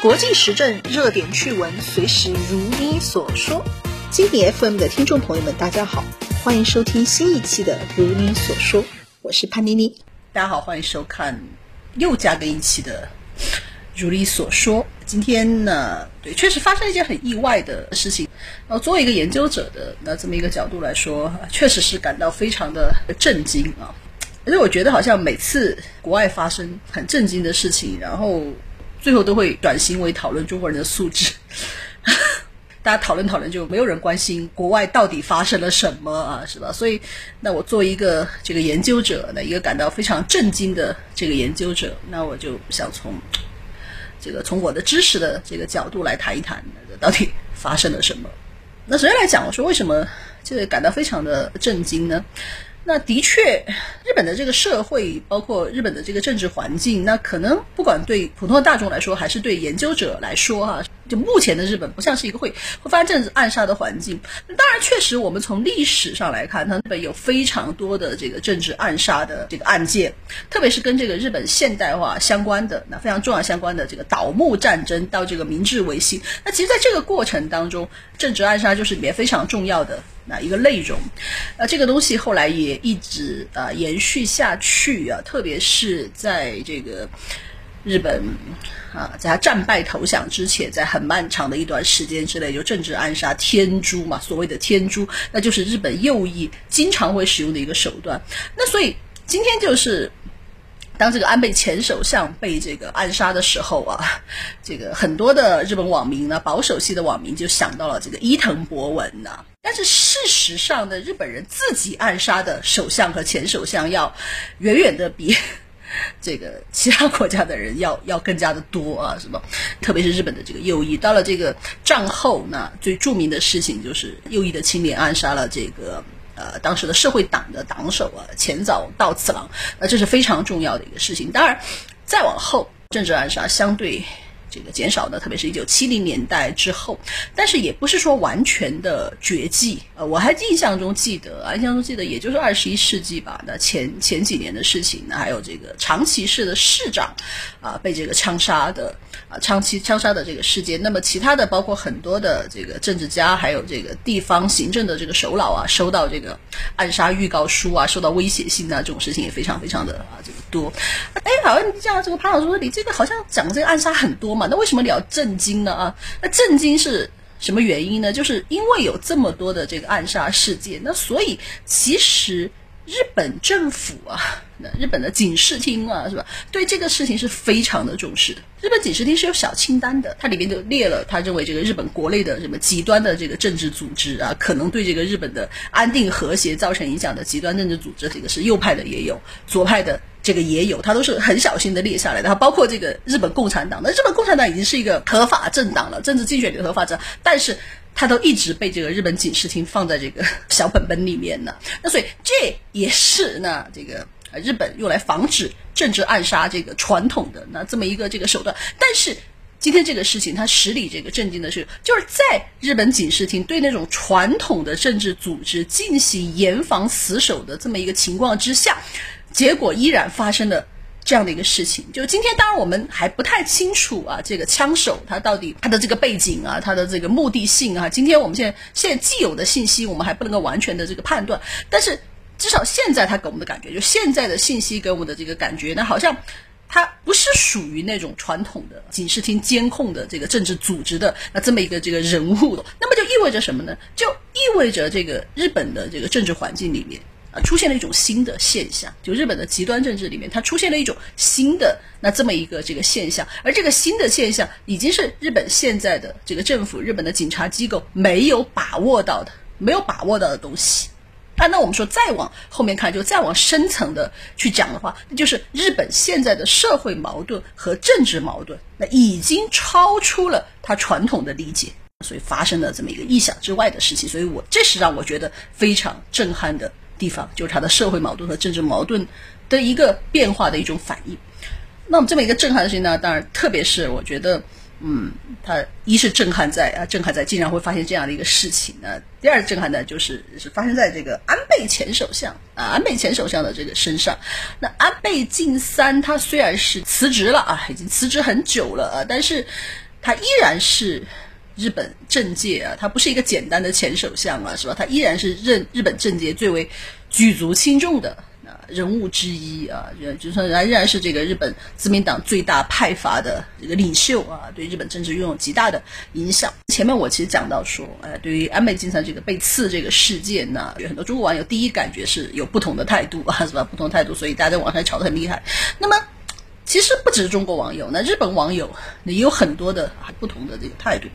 国际时政热点趣闻，随时如你所说。经典 FM 的听众朋友们，大家好，欢迎收听新一期的《如你所说》，我是潘妮妮。大家好，欢迎收看又加更一期的《如你所说》。今天呢，对，确实发生了一件很意外的事情。然后作为一个研究者的那这么一个角度来说，确实是感到非常的震惊啊。而且我觉得好像每次国外发生很震惊的事情，然后。最后都会转型为讨论中国人的素质，大家讨论讨论，就没有人关心国外到底发生了什么啊，是吧？所以，那我作为一个这个研究者，那一个感到非常震惊的这个研究者，那我就想从这个从我的知识的这个角度来谈一谈，到底发生了什么。那首先来讲，我说为什么这个感到非常的震惊呢？那的确，日本的这个社会，包括日本的这个政治环境，那可能不管对普通的大众来说，还是对研究者来说，哈，就目前的日本不像是一个会会发生政治暗杀的环境。当然，确实我们从历史上来看，它日本有非常多的这个政治暗杀的这个案件，特别是跟这个日本现代化相关的，那非常重要相关的这个倒幕战争到这个明治维新，那其实在这个过程当中，政治暗杀就是里面非常重要的。那一个内容，那这个东西后来也一直啊延续下去啊，特别是在这个日本啊，在他战败投降之前，在很漫长的一段时间之内，就政治暗杀天诛嘛，所谓的天诛，那就是日本右翼经常会使用的一个手段。那所以今天就是。当这个安倍前首相被这个暗杀的时候啊，这个很多的日本网民呢，保守系的网民就想到了这个伊藤博文呐。但是事实上呢，日本人自己暗杀的首相和前首相要远远的比 这个其他国家的人要要更加的多啊，什么？特别是日本的这个右翼，到了这个战后呢，最著名的事情就是右翼的青年暗杀了这个。呃，当时的社会党的党首啊，前早到次郎，那这是非常重要的一个事情。当然，再往后，政治暗杀相对。这个减少的，特别是一九七零年代之后，但是也不是说完全的绝迹。呃，我还印象中记得，印象中记得，也就是二十一世纪吧。那前前几年的事情，那还有这个长崎市的市长啊被这个枪杀的啊长崎枪杀的这个事件。那么其他的，包括很多的这个政治家，还有这个地方行政的这个首脑啊，收到这个暗杀预告书啊，受到威胁信啊，这种事情也非常非常的啊这个多。哎，好像像这个潘老师说，你这个好像讲这个暗杀很多。那为什么你要震惊呢？啊，那震惊是什么原因呢？就是因为有这么多的这个暗杀事件，那所以其实日本政府啊，那日本的警视厅啊，是吧？对这个事情是非常的重视的。日本警视厅是有小清单的，它里面就列了他认为这个日本国内的什么极端的这个政治组织啊，可能对这个日本的安定和谐造成影响的极端政治组织，这个是右派的也有，左派的。这个也有，他都是很小心的列下来的。包括这个日本共产党，那日本共产党已经是一个合法政党了，政治竞选的合法者，但是他都一直被这个日本警视厅放在这个小本本里面呢。那所以这也是那这个日本用来防止政治暗杀这个传统的那这么一个这个手段。但是今天这个事情，它实里这个震惊的是，就是在日本警视厅对那种传统的政治组织进行严防死守的这么一个情况之下。结果依然发生了这样的一个事情，就今天当然我们还不太清楚啊，这个枪手他到底他的这个背景啊，他的这个目的性啊，今天我们现在现在既有的信息我们还不能够完全的这个判断，但是至少现在他给我们的感觉，就现在的信息给我们的这个感觉，那好像他不是属于那种传统的警视厅监控的这个政治组织的那这么一个这个人物，那么就意味着什么呢？就意味着这个日本的这个政治环境里面。出现了一种新的现象，就日本的极端政治里面，它出现了一种新的那这么一个这个现象，而这个新的现象已经是日本现在的这个政府、日本的警察机构没有把握到的、没有把握到的东西。啊，那我们说再往后面看，就再往深层的去讲的话，那就是日本现在的社会矛盾和政治矛盾，那已经超出了他传统的理解，所以发生了这么一个意想之外的事情。所以我这是让我觉得非常震撼的。地方就是它的社会矛盾和政治矛盾的一个变化的一种反应。那么这么一个震撼性呢，当然特别是我觉得，嗯，他一是震撼在啊，震撼在竟然会发现这样的一个事情呢。第二震撼呢，就是是发生在这个安倍前首相啊，安倍前首相的这个身上。那安倍晋三他虽然是辞职了啊，已经辞职很久了啊，但是他依然是日本政界啊，他不是一个简单的前首相啊，是吧？他依然是任日本政界最为举足轻重的。人物之一啊，就算仍然是这个日本自民党最大派阀的这个领袖啊，对日本政治拥有极大的影响。前面我其实讲到说，哎，对于安倍晋三这个被刺这个事件呢，有很多中国网友第一感觉是有不同的态度啊，是吧？不同态度，所以大家在网上吵得很厉害。那么，其实不只是中国网友，那日本网友也有很多的不同的这个态度。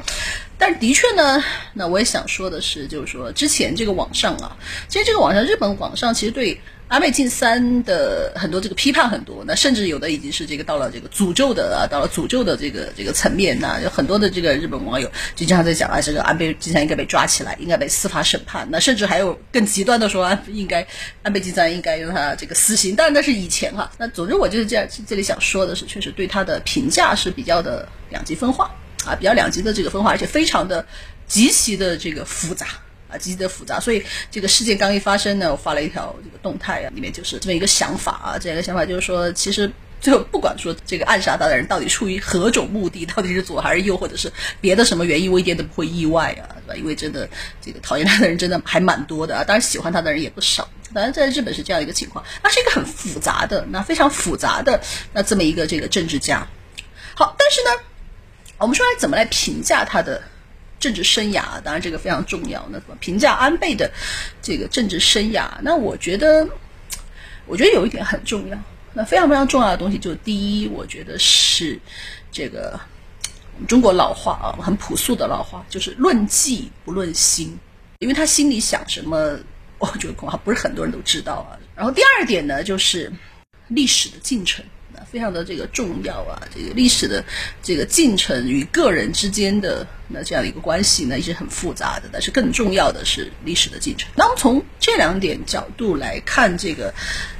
但是的确呢，那我也想说的是，就是说之前这个网上啊，其实这个网上日本网上其实对。安倍晋三的很多这个批判很多，那甚至有的已经是这个到了这个诅咒的啊，到了诅咒的这个这个层面那有很多的这个日本网友就经常在讲啊，这个安倍晋三应该被抓起来，应该被司法审判。那甚至还有更极端的说，应该安倍晋三应该让他这个死刑。当然那是以前哈。那总之我就是这样，这里想说的是，确实对他的评价是比较的两极分化啊，比较两极的这个分化，而且非常的极其的这个复杂。啊，极其的复杂，所以这个事件刚一发生呢，我发了一条这个动态啊，里面就是这么一个想法啊，这样一个想法就是说，其实最后不管说这个暗杀他的人到底出于何种目的，到底是左还是右，或者是别的什么原因，我一点都不会意外啊，对吧？因为真的这个讨厌他的人真的还蛮多的啊，当然喜欢他的人也不少。当然，在日本是这样一个情况，那是一个很复杂的，那非常复杂的那这么一个这个政治家。好，但是呢，我们说来怎么来评价他的？政治生涯，当然这个非常重要。那怎么评价安倍的这个政治生涯？那我觉得，我觉得有一点很重要。那非常非常重要的东西，就是第一，我觉得是这个我们中国老话啊，很朴素的老话，就是论迹不论心，因为他心里想什么，我觉得恐怕不是很多人都知道啊。然后第二点呢，就是历史的进程。非常的这个重要啊，这个历史的这个进程与个人之间的那这样一个关系呢，也是很复杂的。但是更重要的是历史的进程。那我们从这两点角度来看这个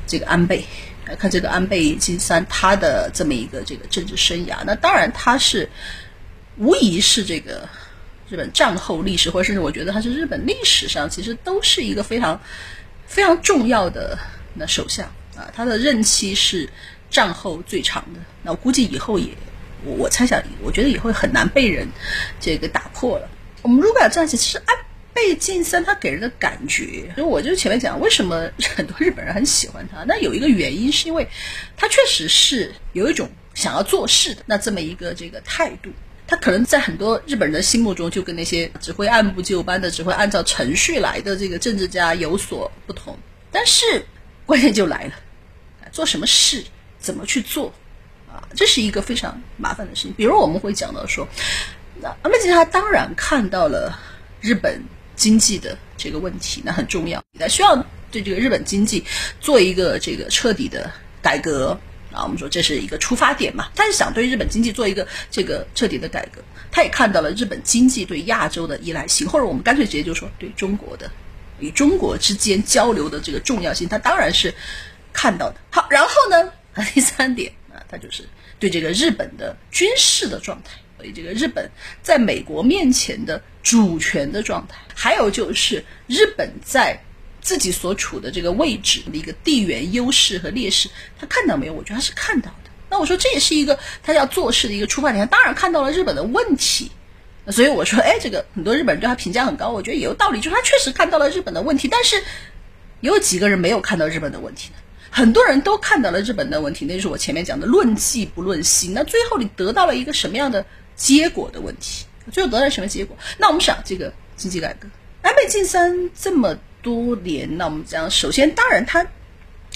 这个安倍，来看这个安倍晋三他的这么一个这个政治生涯。那当然他是无疑是这个日本战后历史，或者甚至我觉得他是日本历史上其实都是一个非常非常重要的那首相啊，他的任期是。战后最长的，那我估计以后也，我我猜想，我觉得也会很难被人这个打破了。我们如果要这样其实安倍晋三他给人的感觉，就我就前面讲，为什么很多日本人很喜欢他？那有一个原因是因为他确实是有一种想要做事的那这么一个这个态度。他可能在很多日本人的心目中，就跟那些只会按部就班的、只会按照程序来的这个政治家有所不同。但是关键就来了，做什么事？怎么去做啊？这是一个非常麻烦的事情。比如我们会讲到说，那安倍晋三当然看到了日本经济的这个问题，那很重要，他需要对这个日本经济做一个这个彻底的改革啊。我们说这是一个出发点嘛，他是想对日本经济做一个这个彻底的改革。他也看到了日本经济对亚洲的依赖性，或者我们干脆直接就说对中国的与中国之间交流的这个重要性，他当然是看到的。好，然后呢？第三点啊，他就是对这个日本的军事的状态，对这个日本在美国面前的主权的状态，还有就是日本在自己所处的这个位置的一个地缘优势和劣势，他看到没有？我觉得他是看到的。那我说这也是一个他要做事的一个出发点。当然看到了日本的问题，所以我说，哎，这个很多日本人对他评价很高，我觉得也有道理，就是他确实看到了日本的问题，但是有几个人没有看到日本的问题呢？很多人都看到了日本的问题，那就是我前面讲的论迹不论心。那最后你得到了一个什么样的结果的问题？最后得到了什么结果？那我们想这个经济改革，安倍晋三这么多年，那我们讲，首先当然他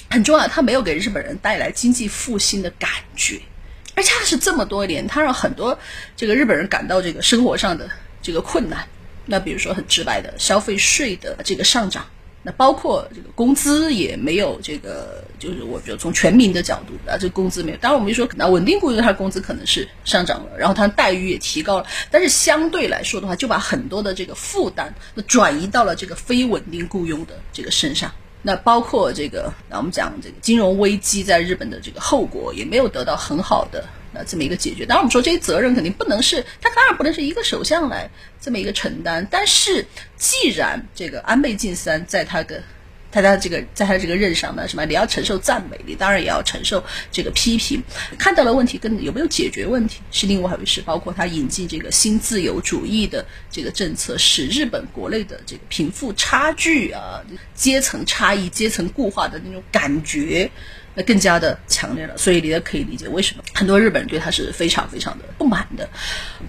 很重要，他没有给日本人带来经济复兴的感觉，而恰是这么多年，他让很多这个日本人感到这个生活上的这个困难。那比如说很直白的消费税的这个上涨。那包括这个工资也没有这个，就是我觉得从全民的角度啊，这工资没有。当然我们就说，那稳定雇佣他工资可能是上涨了，然后他待遇也提高了，但是相对来说的话，就把很多的这个负担转移到了这个非稳定雇佣的这个身上。那包括这个，那我们讲这个金融危机在日本的这个后果也没有得到很好的。呃这么一个解决。当然，我们说这些责任肯定不能是他，当然不能是一个首相来这么一个承担。但是，既然这个安倍晋三在他的他的这个在他这个任上呢，什么你要承受赞美，你当然也要承受这个批评。看到了问题，跟有没有解决问题是另外一回事。包括他引进这个新自由主义的这个政策，使日本国内的这个贫富差距啊、阶层差异、阶层固化的那种感觉，那更加的强烈了。所以你也可以理解为什么很多日本人对他是非常非常的不满的。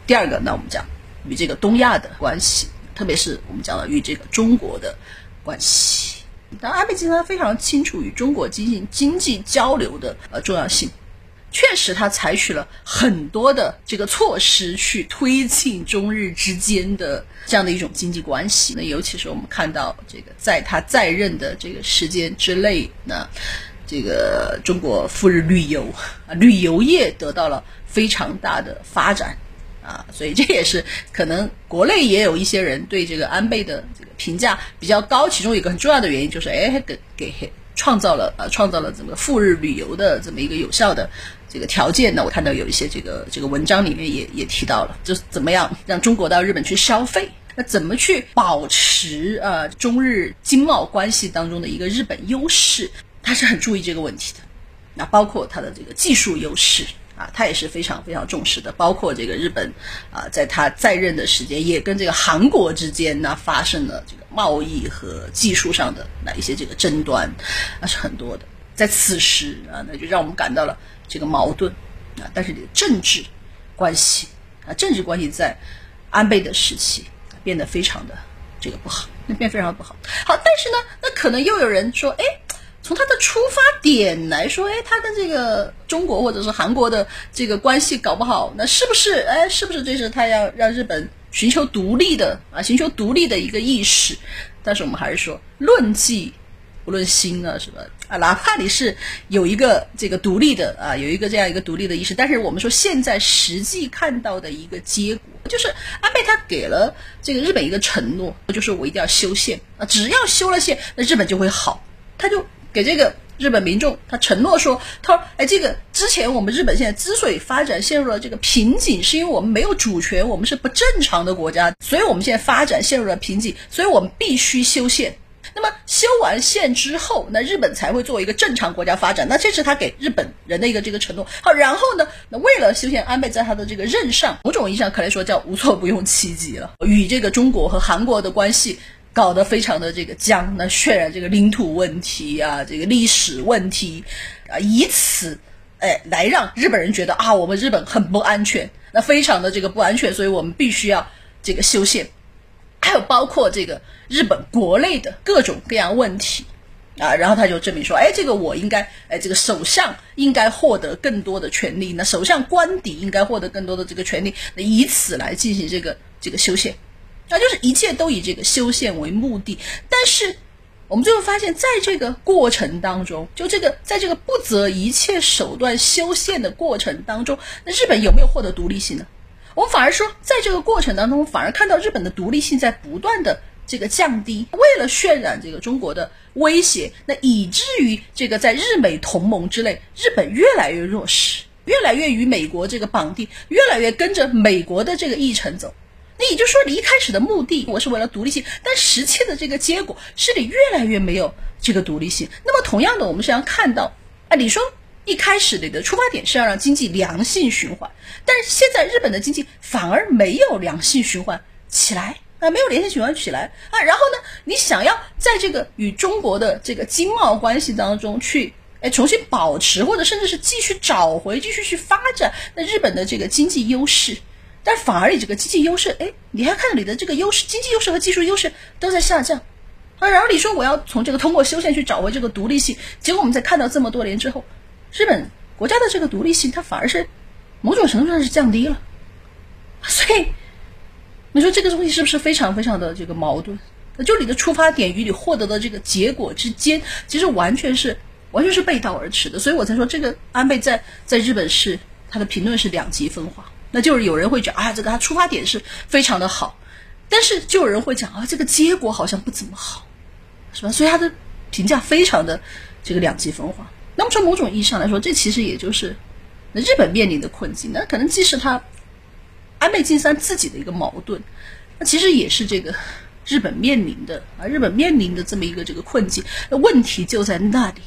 第二个，那我们讲与这个东亚的关系，特别是我们讲了与这个中国的关系。当安倍晋三非常清楚与中国进行经济交流的呃重要性，确实他采取了很多的这个措施去推进中日之间的这样的一种经济关系。那尤其是我们看到这个在他在任的这个时间之内，呢这个中国赴日旅游啊，旅游业得到了非常大的发展。啊，所以这也是可能国内也有一些人对这个安倍的这个评价比较高，其中一个很重要的原因就是，哎，给给创造了呃创造了怎么赴日旅游的这么一个有效的这个条件呢？我看到有一些这个这个文章里面也也提到了，就是怎么样让中国到日本去消费，那怎么去保持呃中日经贸关系当中的一个日本优势，他是很注意这个问题的，那包括他的这个技术优势。啊，他也是非常非常重视的，包括这个日本，啊，在他在任的时间，也跟这个韩国之间呢发生了这个贸易和技术上的那一些这个争端，那是很多的。在此时啊，那就让我们感到了这个矛盾啊。但是这个政治关系啊，政治关系在安倍的时期变得非常的这个不好，那变非常不好。好，但是呢，那可能又有人说，哎。从他的出发点来说，哎，他跟这个中国或者是韩国的这个关系搞不好，那是不是？哎，是不是这是他要让日本寻求独立的啊？寻求独立的一个意识？但是我们还是说，论迹不论心啊，是吧？啊，哪怕你是有一个这个独立的啊，有一个这样一个独立的意识，但是我们说现在实际看到的一个结果，就是安倍他给了这个日本一个承诺，就是我一定要修宪啊，只要修了宪，那日本就会好，他就。给这个日本民众，他承诺说：“他说，哎，这个之前我们日本现在之所以发展陷入了这个瓶颈，是因为我们没有主权，我们是不正常的国家，所以我们现在发展陷入了瓶颈，所以我们必须修宪。那么修完宪之后，那日本才会作为一个正常国家发展。那这是他给日本人的一个这个承诺。好，然后呢，那为了修宪，安倍在他的这个任上，某种意义上可能说叫无所不用其极了，与这个中国和韩国的关系。”搞得非常的这个僵，那渲染这个领土问题啊，这个历史问题啊，以此哎来让日本人觉得啊，我们日本很不安全，那非常的这个不安全，所以我们必须要这个修宪。还有包括这个日本国内的各种各样问题啊，然后他就证明说，哎，这个我应该，哎，这个首相应该获得更多的权利，那首相官邸应该获得更多的这个权利，那以此来进行这个这个修宪。那就是一切都以这个修宪为目的，但是我们最后发现，在这个过程当中，就这个在这个不择一切手段修宪的过程当中，那日本有没有获得独立性呢？我们反而说，在这个过程当中，反而看到日本的独立性在不断的这个降低。为了渲染这个中国的威胁，那以至于这个在日美同盟之内，日本越来越弱势，越来越与美国这个绑定，越来越跟着美国的这个议程走。那也就是说，你一开始的目的我是为了独立性，但实际的这个结果是你越来越没有这个独立性。那么同样的，我们是要看到啊，你说一开始你的出发点是要让经济良性循环，但是现在日本的经济反而没有良性循环起来啊，没有良性循环起来啊。然后呢，你想要在这个与中国的这个经贸关系当中去哎重新保持，或者甚至是继续找回、继续去发展那日本的这个经济优势。但反而你这个经济优势，哎，你还看到你的这个优势、经济优势和技术优势都在下降，啊，然后你说我要从这个通过修宪去找回这个独立性，结果我们在看到这么多年之后，日本国家的这个独立性它反而是某种程度上是降低了，所以你说这个东西是不是非常非常的这个矛盾？就你的出发点与你获得的这个结果之间，其实完全是完全是背道而驰的，所以我才说这个安倍在在日本是他的评论是两极分化。那就是有人会觉得啊，这个他出发点是非常的好，但是就有人会讲啊，这个结果好像不怎么好，是吧？所以他的评价非常的这个两极分化。那么从某种意义上来说，这其实也就是那日本面临的困境，那可能既是他安倍晋三自己的一个矛盾，那其实也是这个日本面临的啊，日本面临的这么一个这个困境。那问题就在那里，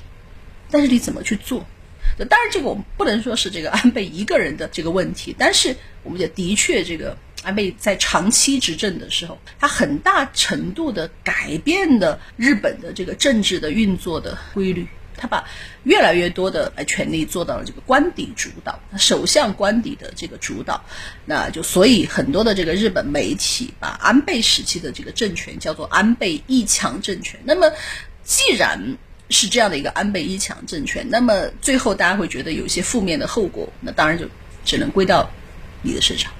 但是你怎么去做？当然，这个我们不能说是这个安倍一个人的这个问题，但是我们也的确，这个安倍在长期执政的时候，他很大程度的改变了日本的这个政治的运作的规律。他把越来越多的权力做到了这个官邸主导，首相官邸的这个主导，那就所以很多的这个日本媒体把安倍时期的这个政权叫做安倍一强政权。那么，既然是这样的一个安倍一强政权，那么最后大家会觉得有一些负面的后果，那当然就只能归到你的身上，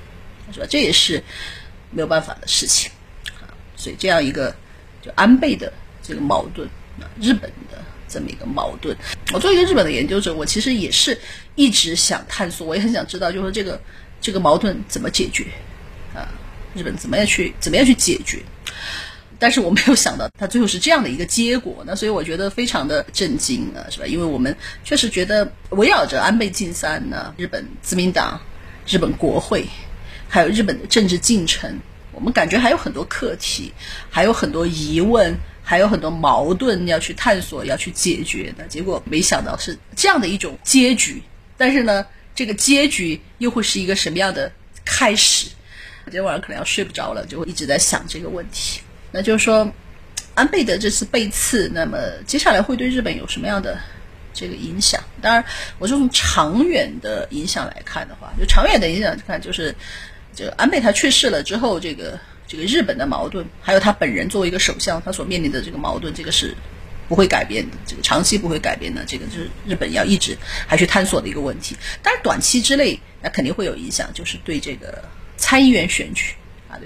是吧？这也是没有办法的事情啊。所以这样一个就安倍的这个矛盾，日本的这么一个矛盾，我作为一个日本的研究者，我其实也是一直想探索，我也很想知道，就是说这个这个矛盾怎么解决啊？日本怎么样去怎么样去解决？但是我没有想到，他最后是这样的一个结果，那所以我觉得非常的震惊啊，是吧？因为我们确实觉得围绕着安倍晋三呢，日本自民党、日本国会，还有日本的政治进程，我们感觉还有很多课题，还有很多疑问，还有很多矛盾要去探索、要去解决的。结果没想到是这样的一种结局，但是呢，这个结局又会是一个什么样的开始？今天晚上可能要睡不着了，就会一直在想这个问题。那就是说，安倍的这次被刺，那么接下来会对日本有什么样的这个影响？当然，我是从长远的影响来看的话，就长远的影响看，就是这个安倍他去世了之后，这个这个日本的矛盾，还有他本人作为一个首相，他所面临的这个矛盾，这个是不会改变的，这个长期不会改变的，这个就是日本要一直还去探索的一个问题。但是，短期之内那肯定会有影响，就是对这个参议员选举。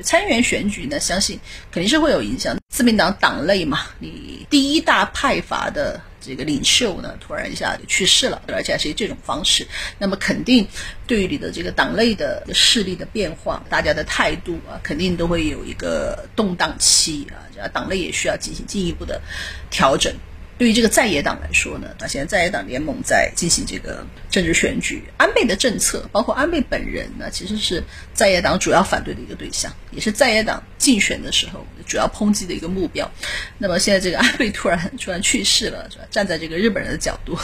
参议员选举呢，相信肯定是会有影响。自民党党内嘛，你第一大派阀的这个领袖呢，突然一下就去世了，而且还是以这种方式，那么肯定对于你的这个党内的势力的变化，大家的态度啊，肯定都会有一个动荡期啊，党内也需要进行进一步的调整。对于这个在野党来说呢，那现在在野党联盟在进行这个政治选举，安倍的政策，包括安倍本人呢，其实是在野党主要反对的一个对象，也是在野党竞选的时候主要抨击的一个目标。那么现在这个安倍突然突然去世了，是吧？站在这个日本人的角度，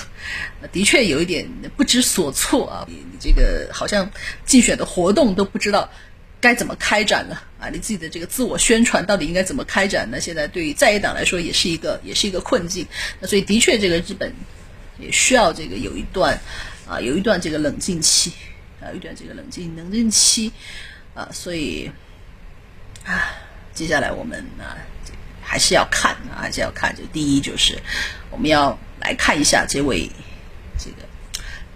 的确有一点不知所措啊！你你这个好像竞选的活动都不知道。该怎么开展呢？啊，你自己的这个自我宣传到底应该怎么开展呢？现在对于在野党来说也是一个也是一个困境。那所以的确，这个日本也需要这个有一段啊，有一段这个冷静期啊，有一段这个冷静冷静期啊。所以啊，接下来我们啊还是要看啊，还是要看。就第一就是我们要来看一下这位这个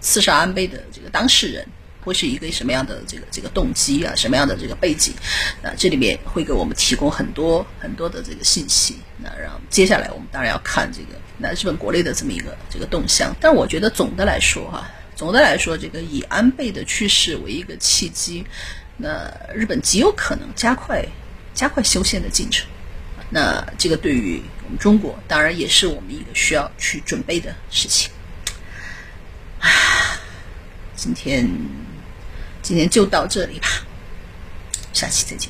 刺杀安倍的这个当事人。会是一个什么样的这个这个动机啊？什么样的这个背景？啊，这里面会给我们提供很多很多的这个信息。那让接下来我们当然要看这个那日本国内的这么一个这个动向。但我觉得总的来说哈，总的来说，这个以安倍的去世为一个契机，那日本极有可能加快加快修宪的进程。那这个对于我们中国，当然也是我们一个需要去准备的事情。啊，今天。今天就到这里吧，下期再见。